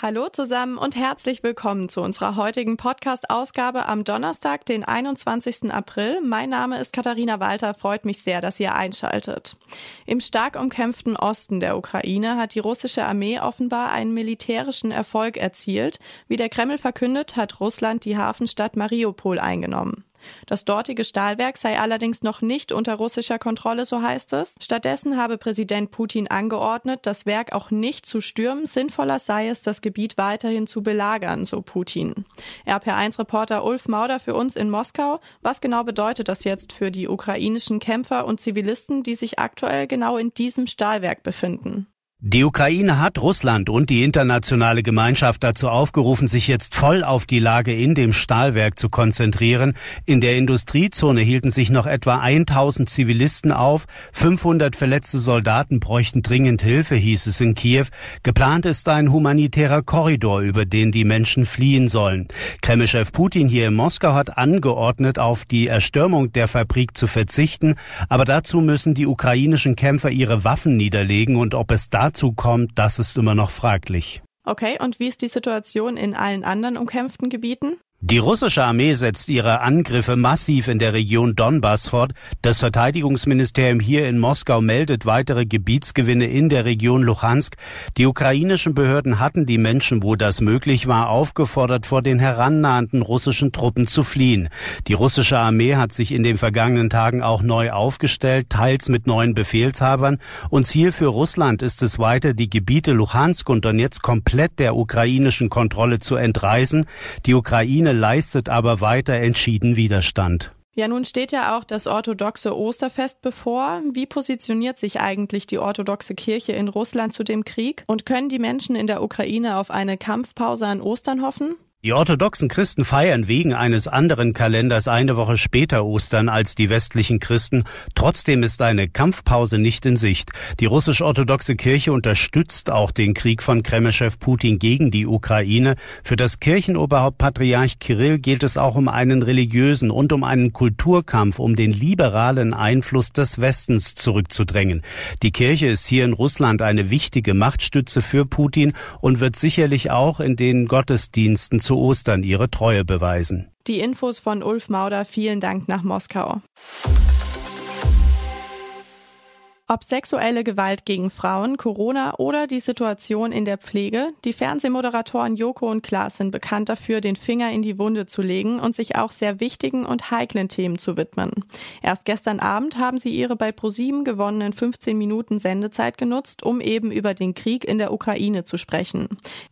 Hallo zusammen und herzlich willkommen zu unserer heutigen Podcast-Ausgabe am Donnerstag, den 21. April. Mein Name ist Katharina Walter. Freut mich sehr, dass ihr einschaltet. Im stark umkämpften Osten der Ukraine hat die russische Armee offenbar einen militärischen Erfolg erzielt. Wie der Kreml verkündet, hat Russland die Hafenstadt Mariupol eingenommen. Das dortige Stahlwerk sei allerdings noch nicht unter russischer Kontrolle, so heißt es. Stattdessen habe Präsident Putin angeordnet, das Werk auch nicht zu stürmen. Sinnvoller sei es, das Gebiet weiterhin zu belagern, so Putin. RP1-Reporter Ulf Mauder für uns in Moskau. Was genau bedeutet das jetzt für die ukrainischen Kämpfer und Zivilisten, die sich aktuell genau in diesem Stahlwerk befinden? Die Ukraine hat Russland und die internationale Gemeinschaft dazu aufgerufen, sich jetzt voll auf die Lage in dem Stahlwerk zu konzentrieren. In der Industriezone hielten sich noch etwa 1000 Zivilisten auf. 500 verletzte Soldaten bräuchten dringend Hilfe, hieß es in Kiew. Geplant ist ein humanitärer Korridor, über den die Menschen fliehen sollen. Kremlchef Putin hier in Moskau hat angeordnet, auf die Erstürmung der Fabrik zu verzichten. Aber dazu müssen die ukrainischen Kämpfer ihre Waffen niederlegen und ob es da dazu kommt, das ist immer noch fraglich. Okay, und wie ist die Situation in allen anderen umkämpften Gebieten? Die russische Armee setzt ihre Angriffe massiv in der Region Donbass fort. Das Verteidigungsministerium hier in Moskau meldet weitere Gebietsgewinne in der Region Luhansk. Die ukrainischen Behörden hatten die Menschen, wo das möglich war, aufgefordert, vor den herannahenden russischen Truppen zu fliehen. Die russische Armee hat sich in den vergangenen Tagen auch neu aufgestellt, teils mit neuen Befehlshabern. Und Ziel für Russland ist es weiter, die Gebiete Luhansk und Donetsk komplett der ukrainischen Kontrolle zu entreißen. Die Ukraine Ukraine leistet aber weiter entschieden Widerstand. Ja, nun steht ja auch das orthodoxe Osterfest bevor. Wie positioniert sich eigentlich die orthodoxe Kirche in Russland zu dem Krieg? Und können die Menschen in der Ukraine auf eine Kampfpause an Ostern hoffen? Die orthodoxen Christen feiern wegen eines anderen Kalenders eine Woche später Ostern als die westlichen Christen. Trotzdem ist eine Kampfpause nicht in Sicht. Die russisch-orthodoxe Kirche unterstützt auch den Krieg von Kremlchef Putin gegen die Ukraine. Für das Kirchenoberhaupt Patriarch Kirill geht es auch um einen religiösen und um einen Kulturkampf, um den liberalen Einfluss des Westens zurückzudrängen. Die Kirche ist hier in Russland eine wichtige Machtstütze für Putin und wird sicherlich auch in den Gottesdiensten zu Ostern ihre Treue beweisen. Die Infos von Ulf Mauder, vielen Dank nach Moskau. Ob sexuelle Gewalt gegen Frauen, Corona oder die Situation in der Pflege, die Fernsehmoderatoren Joko und Klaas sind bekannt dafür, den Finger in die Wunde zu legen und sich auch sehr wichtigen und heiklen Themen zu widmen. Erst gestern Abend haben sie ihre bei ProSieben gewonnenen 15 Minuten Sendezeit genutzt, um eben über den Krieg in der Ukraine zu sprechen.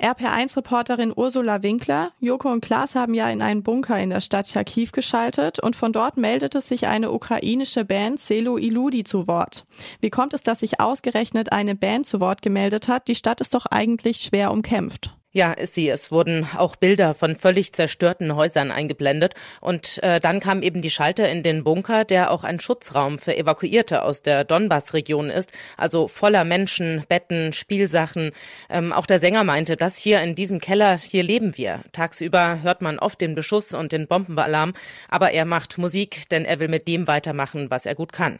RPR1-Reporterin Ursula Winkler, Joko und Klaas haben ja in einen Bunker in der Stadt Charkiw geschaltet und von dort meldete sich eine ukrainische Band Selo Iludi zu Wort. Wie kommt es, dass sich ausgerechnet eine Band zu Wort gemeldet hat? Die Stadt ist doch eigentlich schwer umkämpft. Ja, ist sie. Es wurden auch Bilder von völlig zerstörten Häusern eingeblendet. Und äh, dann kam eben die Schalter in den Bunker, der auch ein Schutzraum für Evakuierte aus der Donbass-Region ist. Also voller Menschen, Betten, Spielsachen. Ähm, auch der Sänger meinte, das hier in diesem Keller, hier leben wir. Tagsüber hört man oft den Beschuss und den Bombenalarm. Aber er macht Musik, denn er will mit dem weitermachen, was er gut kann.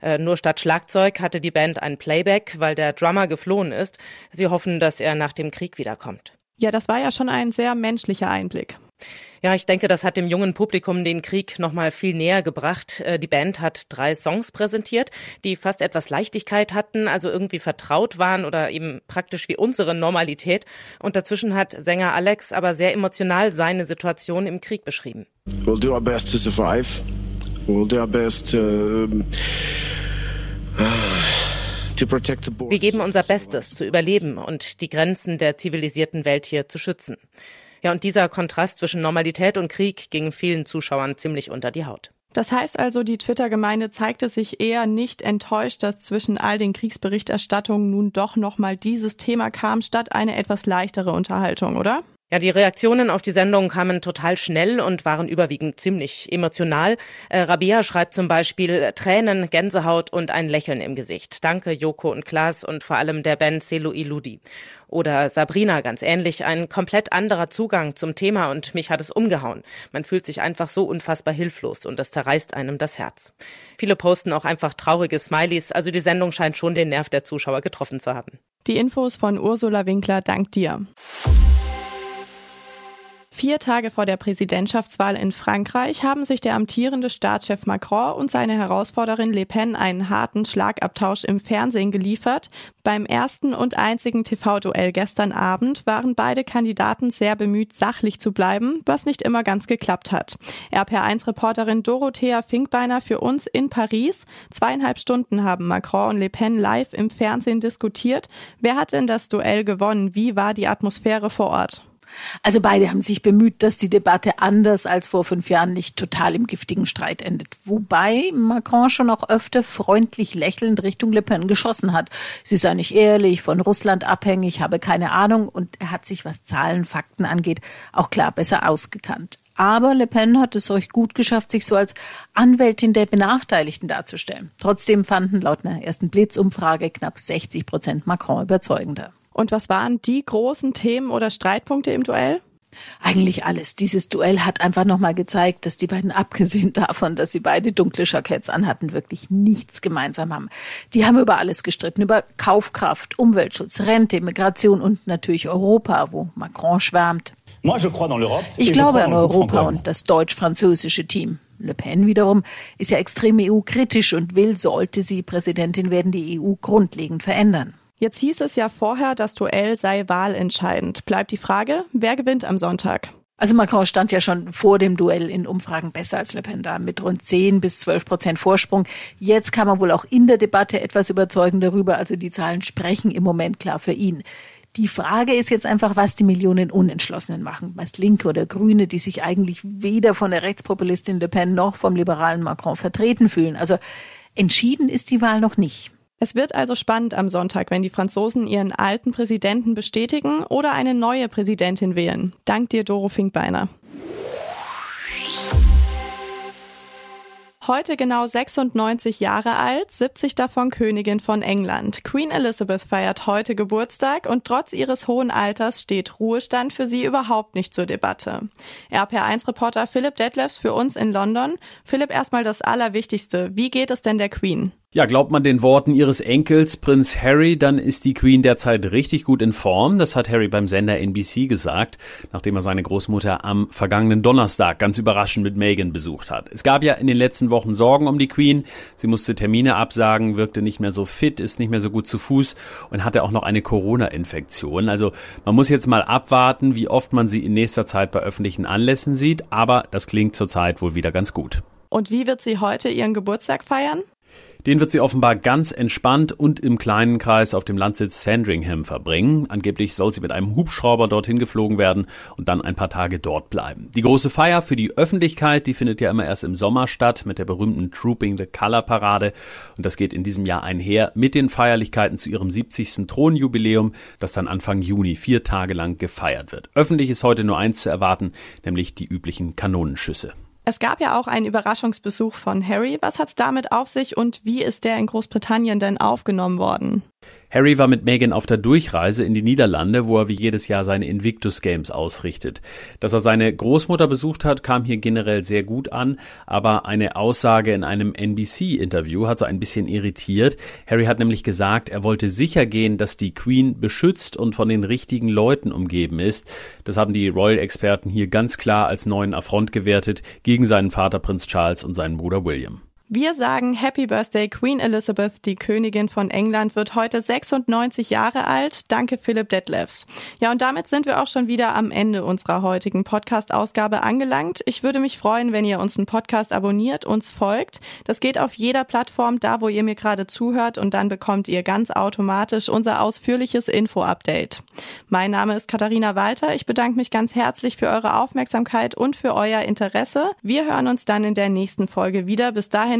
Äh, nur statt Schlagzeug hatte die Band ein Playback, weil der Drummer geflohen ist. Sie hoffen, dass er nach dem Krieg wiederkommt. Ja, das war ja schon ein sehr menschlicher Einblick. Ja, ich denke, das hat dem jungen Publikum den Krieg noch mal viel näher gebracht. Äh, die Band hat drei Songs präsentiert, die fast etwas Leichtigkeit hatten, also irgendwie vertraut waren oder eben praktisch wie unsere Normalität. Und dazwischen hat Sänger Alex aber sehr emotional seine Situation im Krieg beschrieben. We'll do our best to survive. We'll do our best to, wir geben unser Bestes zu überleben und die Grenzen der zivilisierten Welt hier zu schützen. Ja, und dieser Kontrast zwischen Normalität und Krieg ging vielen Zuschauern ziemlich unter die Haut. Das heißt also, die Twitter-Gemeinde zeigte sich eher nicht enttäuscht, dass zwischen all den Kriegsberichterstattungen nun doch nochmal dieses Thema kam, statt eine etwas leichtere Unterhaltung, oder? Ja, die Reaktionen auf die Sendung kamen total schnell und waren überwiegend ziemlich emotional. Äh, Rabia schreibt zum Beispiel Tränen, Gänsehaut und ein Lächeln im Gesicht. Danke Joko und Klaas und vor allem der Band Selo Iludi. Oder Sabrina, ganz ähnlich, ein komplett anderer Zugang zum Thema und mich hat es umgehauen. Man fühlt sich einfach so unfassbar hilflos und das zerreißt einem das Herz. Viele posten auch einfach traurige Smileys, also die Sendung scheint schon den Nerv der Zuschauer getroffen zu haben. Die Infos von Ursula Winkler, dank dir. Vier Tage vor der Präsidentschaftswahl in Frankreich haben sich der amtierende Staatschef Macron und seine Herausforderin Le Pen einen harten Schlagabtausch im Fernsehen geliefert. Beim ersten und einzigen TV-Duell gestern Abend waren beide Kandidaten sehr bemüht, sachlich zu bleiben, was nicht immer ganz geklappt hat. RPR1-Reporterin Dorothea Finkbeiner für uns in Paris. Zweieinhalb Stunden haben Macron und Le Pen live im Fernsehen diskutiert. Wer hat denn das Duell gewonnen? Wie war die Atmosphäre vor Ort? Also beide haben sich bemüht, dass die Debatte anders als vor fünf Jahren nicht total im giftigen Streit endet. Wobei Macron schon auch öfter freundlich lächelnd Richtung Le Pen geschossen hat. Sie sei nicht ehrlich, von Russland abhängig, habe keine Ahnung und er hat sich, was Zahlen, Fakten angeht, auch klar besser ausgekannt. Aber Le Pen hat es euch gut geschafft, sich so als Anwältin der Benachteiligten darzustellen. Trotzdem fanden laut einer ersten Blitzumfrage knapp 60 Prozent Macron überzeugender. Und was waren die großen Themen oder Streitpunkte im Duell? Eigentlich alles. Dieses Duell hat einfach nochmal gezeigt, dass die beiden, abgesehen davon, dass sie beide dunkle Jacketts anhatten, wirklich nichts gemeinsam haben. Die haben über alles gestritten, über Kaufkraft, Umweltschutz, Rente, Migration und natürlich Europa, wo Macron schwärmt. Ich glaube an Europa und das deutsch-französische Team. Le Pen wiederum ist ja extrem EU-kritisch und will, sollte sie Präsidentin werden, die EU grundlegend verändern. Jetzt hieß es ja vorher, das Duell sei wahlentscheidend. Bleibt die Frage, wer gewinnt am Sonntag? Also Macron stand ja schon vor dem Duell in Umfragen besser als Le Pen da mit rund 10 bis 12 Prozent Vorsprung. Jetzt kam er wohl auch in der Debatte etwas überzeugend darüber. Also die Zahlen sprechen im Moment klar für ihn. Die Frage ist jetzt einfach, was die Millionen Unentschlossenen machen. Meist Linke oder Grüne, die sich eigentlich weder von der Rechtspopulistin Le Pen noch vom liberalen Macron vertreten fühlen. Also entschieden ist die Wahl noch nicht. Es wird also spannend am Sonntag, wenn die Franzosen ihren alten Präsidenten bestätigen oder eine neue Präsidentin wählen. Dank dir, Doro Finkbeiner. Heute genau 96 Jahre alt, 70 davon Königin von England. Queen Elizabeth feiert heute Geburtstag und trotz ihres hohen Alters steht Ruhestand für sie überhaupt nicht zur Debatte. RPR1-Reporter Philipp Detlefs für uns in London. Philipp, erstmal das Allerwichtigste. Wie geht es denn der Queen? Ja, glaubt man den Worten ihres Enkels Prinz Harry, dann ist die Queen derzeit richtig gut in Form. Das hat Harry beim Sender NBC gesagt, nachdem er seine Großmutter am vergangenen Donnerstag ganz überraschend mit Meghan besucht hat. Es gab ja in den letzten Wochen Sorgen um die Queen. Sie musste Termine absagen, wirkte nicht mehr so fit, ist nicht mehr so gut zu Fuß und hatte auch noch eine Corona-Infektion. Also man muss jetzt mal abwarten, wie oft man sie in nächster Zeit bei öffentlichen Anlässen sieht, aber das klingt zurzeit wohl wieder ganz gut. Und wie wird sie heute ihren Geburtstag feiern? Den wird sie offenbar ganz entspannt und im kleinen Kreis auf dem Landsitz Sandringham verbringen. Angeblich soll sie mit einem Hubschrauber dorthin geflogen werden und dann ein paar Tage dort bleiben. Die große Feier für die Öffentlichkeit, die findet ja immer erst im Sommer statt mit der berühmten Trooping the Color Parade und das geht in diesem Jahr einher mit den Feierlichkeiten zu ihrem 70. Thronjubiläum, das dann Anfang Juni vier Tage lang gefeiert wird. Öffentlich ist heute nur eins zu erwarten, nämlich die üblichen Kanonenschüsse. Es gab ja auch einen Überraschungsbesuch von Harry. Was hat's damit auf sich und wie ist der in Großbritannien denn aufgenommen worden? Harry war mit Meghan auf der Durchreise in die Niederlande, wo er wie jedes Jahr seine Invictus Games ausrichtet. Dass er seine Großmutter besucht hat, kam hier generell sehr gut an, aber eine Aussage in einem NBC-Interview hat so ein bisschen irritiert. Harry hat nämlich gesagt, er wollte sicher gehen, dass die Queen beschützt und von den richtigen Leuten umgeben ist. Das haben die Royal-Experten hier ganz klar als neuen Affront gewertet gegen seinen Vater Prinz Charles und seinen Bruder William. Wir sagen Happy Birthday Queen Elizabeth, die Königin von England, wird heute 96 Jahre alt. Danke Philipp Detlefs. Ja, und damit sind wir auch schon wieder am Ende unserer heutigen Podcast-Ausgabe angelangt. Ich würde mich freuen, wenn ihr uns einen Podcast abonniert, uns folgt. Das geht auf jeder Plattform, da wo ihr mir gerade zuhört und dann bekommt ihr ganz automatisch unser ausführliches Info-Update. Mein Name ist Katharina Walter. Ich bedanke mich ganz herzlich für eure Aufmerksamkeit und für euer Interesse. Wir hören uns dann in der nächsten Folge wieder. Bis dahin